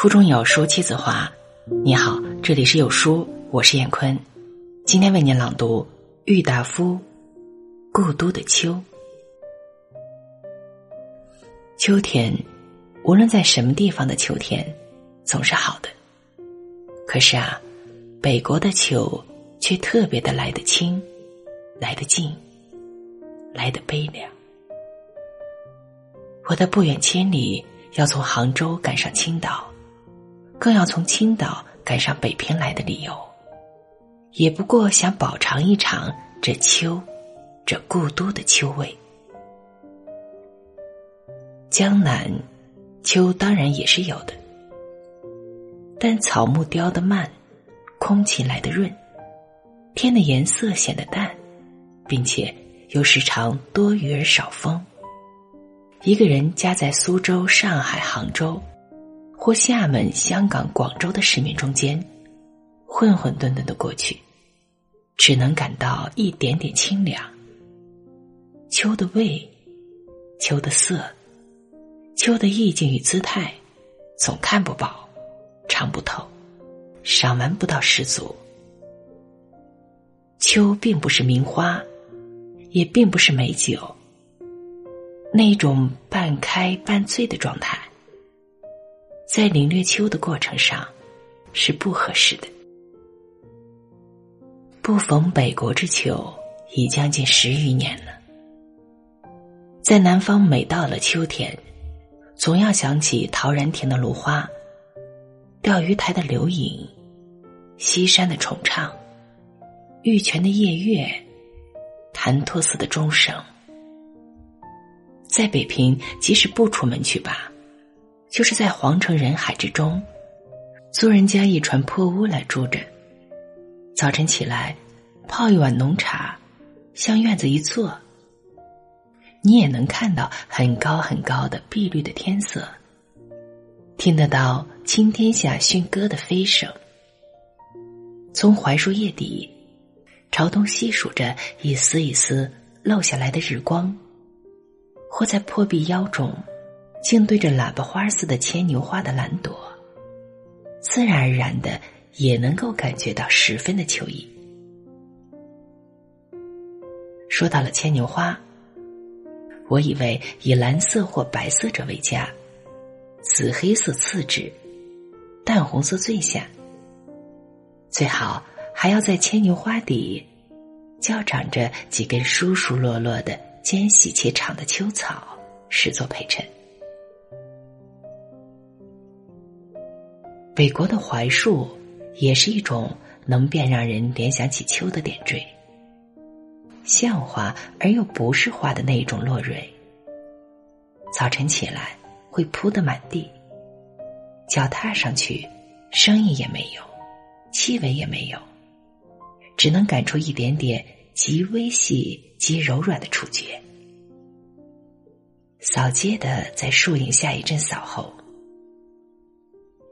书中有书妻子华。你好，这里是有书，我是燕坤。今天为您朗读郁达夫《故都的秋》。秋天，无论在什么地方的秋天，总是好的。可是啊，北国的秋却特别的来得清，来得近，来得悲凉。我的不远千里要从杭州赶上青岛。更要从青岛赶上北平来的理由，也不过想饱尝一尝这秋，这故都的秋味。江南，秋当然也是有的，但草木凋得慢，空气来得润，天的颜色显得淡，并且又时常多雨而少风。一个人夹在苏州、上海、杭州。或厦门、香港、广州的市民中间，混混沌沌的过去，只能感到一点点清凉。秋的味，秋的色，秋的意境与姿态，总看不饱，尝不透，赏玩不到十足。秋并不是名花，也并不是美酒，那种半开半醉的状态。在领略秋的过程上，是不合适的。不逢北国之秋，已将近十余年了。在南方，每到了秋天，总要想起陶然亭的芦花，钓鱼台的柳影，西山的重唱，玉泉的夜月，潭托寺的钟声。在北平，即使不出门去吧。就是在皇城人海之中，租人家一船破屋来住着。早晨起来，泡一碗浓茶，向院子一坐，你也能看到很高很高的碧绿的天色，听得到青天下驯鸽的飞声。从槐树叶底，朝东细数着一丝一丝漏下来的日光，或在破壁腰中。竟对着喇叭花似的牵牛花的蓝朵，自然而然的也能够感觉到十分的秋意。说到了牵牛花，我以为以蓝色或白色者为佳，紫黑色次之，淡红色最下。最好还要在牵牛花底，较长着几根疏疏落落的尖细且长的秋草，视作陪衬。北国的槐树，也是一种能便让人联想起秋的点缀，像花而又不是花的那一种落蕊。早晨起来会铺得满地，脚踏上去，声音也没有，气味也没有，只能感出一点点极微细、极柔软的触觉。扫街的在树影下一阵扫后。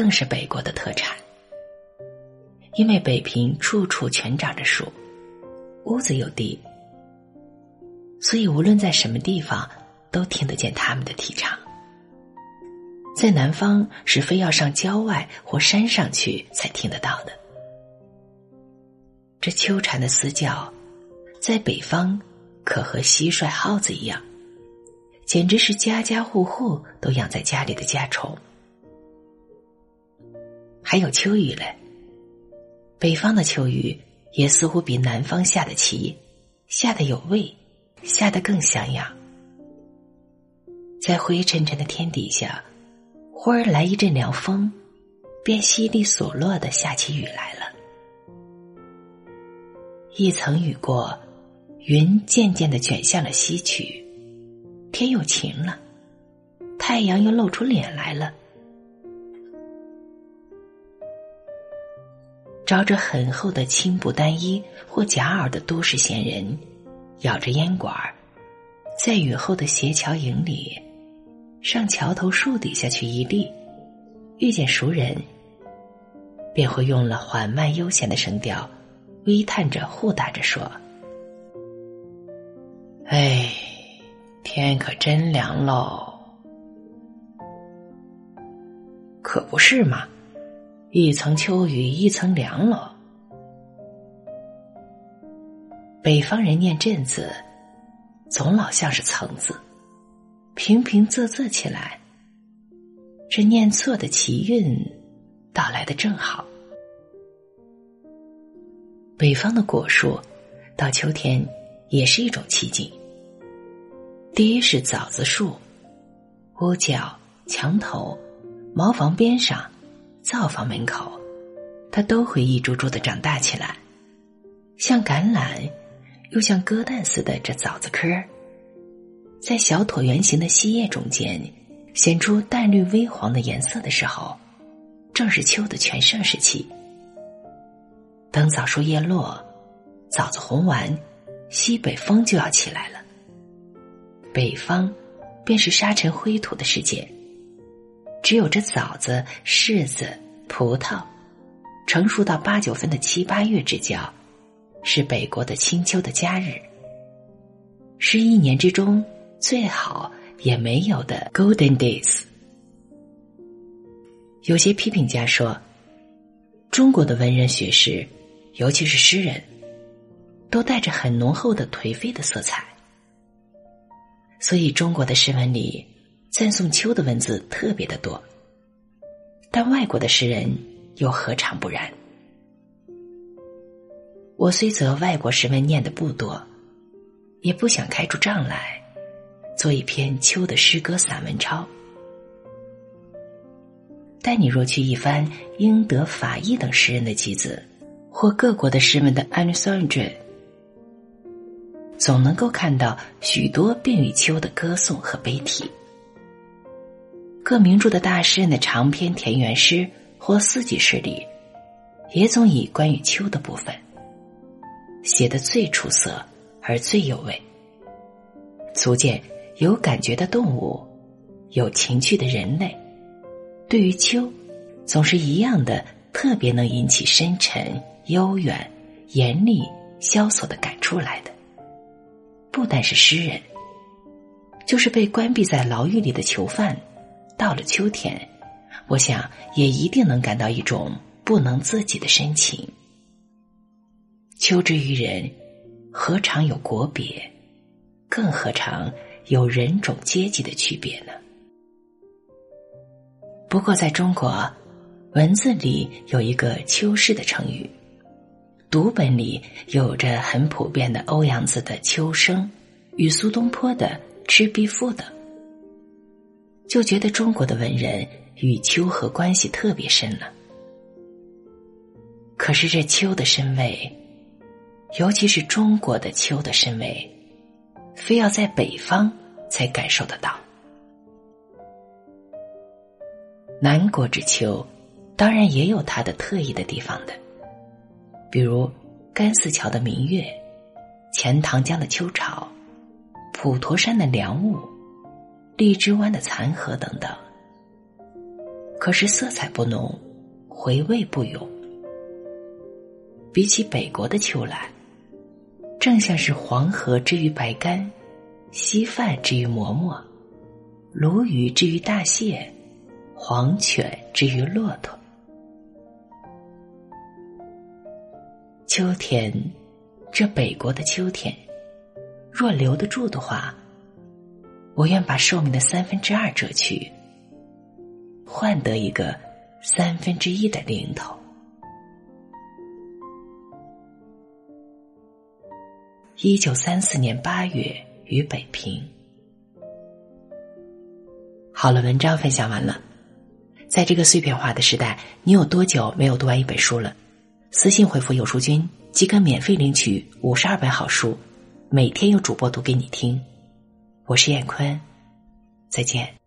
更是北国的特产，因为北平处处全长着树，屋子有地，所以无论在什么地方都听得见他们的啼唱。在南方是非要上郊外或山上去才听得到的。这秋蝉的嘶叫，在北方可和蟋蟀、耗子一样，简直是家家户户都养在家里的家虫。还有秋雨嘞，北方的秋雨也似乎比南方下的齐，下的有味，下的更像样。在灰沉沉的天底下，忽而来一阵凉风，便淅沥索落的下起雨来了。一层雨过，云渐渐的卷向了西去，天又晴了，太阳又露出脸来了。着着很厚的青布单衣或夹袄的都市闲人，咬着烟管在雨后的斜桥影里，上桥头树底下去一立，遇见熟人，便会用了缓慢悠闲的声调，微叹着互打着说：“哎，天可真凉喽！可不是嘛，一层秋雨一层凉喽。北方人念阵子。”总老像是层字，平平仄仄起来。这念错的奇韵，到来的正好。北方的果树，到秋天也是一种奇景。第一是枣子树，屋角、墙头、茅房边上、灶房门口，它都会一株株的长大起来，像橄榄。又像鸽蛋似的这枣子壳儿，在小椭圆形的细叶中间显出淡绿微黄的颜色的时候，正是秋的全盛时期。等枣树叶落，枣子红完，西北风就要起来了。北方便是沙尘灰土的世界，只有这枣子、柿子、葡萄，成熟到八九分的七八月之交。是北国的清秋的佳日，是一年之中最好也没有的 Golden Days。有些批评家说，中国的文人学士，尤其是诗人，都带着很浓厚的颓废的色彩，所以中国的诗文里赞颂秋的文字特别的多。但外国的诗人又何尝不然？我虽则外国诗文念的不多，也不想开出账来，做一篇秋的诗歌散文抄。但你若去一番英德法意等诗人的集子，或各国的诗文的 anthology，总能够看到许多便于秋的歌颂和悲题。各名著的大诗人的长篇田园诗或四季诗里，也总以关于秋的部分。写的最出色而最有味，足见有感觉的动物，有情趣的人类，对于秋，总是一样的特别能引起深沉、悠远、严厉、萧索的感触来的。不但是诗人，就是被关闭在牢狱里的囚犯，到了秋天，我想也一定能感到一种不能自己的深情。秋之于人，何尝有国别？更何尝有人种阶级的区别呢？不过，在中国，文字里有一个“秋诗”的成语，读本里有着很普遍的欧阳子的《秋声》，与苏东坡的《赤壁赋》等，就觉得中国的文人与秋和关系特别深了。可是这秋的深味。尤其是中国的秋的深味，非要在北方才感受得到。南国之秋，当然也有它的特异的地方的，比如甘寺桥的明月、钱塘江的秋潮、普陀山的凉雾、荔枝湾的残荷等等。可是色彩不浓，回味不永，比起北国的秋来。正像是黄河之于白干，稀饭之于馍馍，鲈鱼之于大蟹，黄犬之于骆驼。秋天，这北国的秋天，若留得住的话，我愿把寿命的三分之二折去，换得一个三分之一的零头。一九三四年八月于北平。好了，文章分享完了。在这个碎片化的时代，你有多久没有读完一本书了？私信回复“有书君”即可免费领取五十二本好书，每天有主播读给你听。我是燕坤，再见。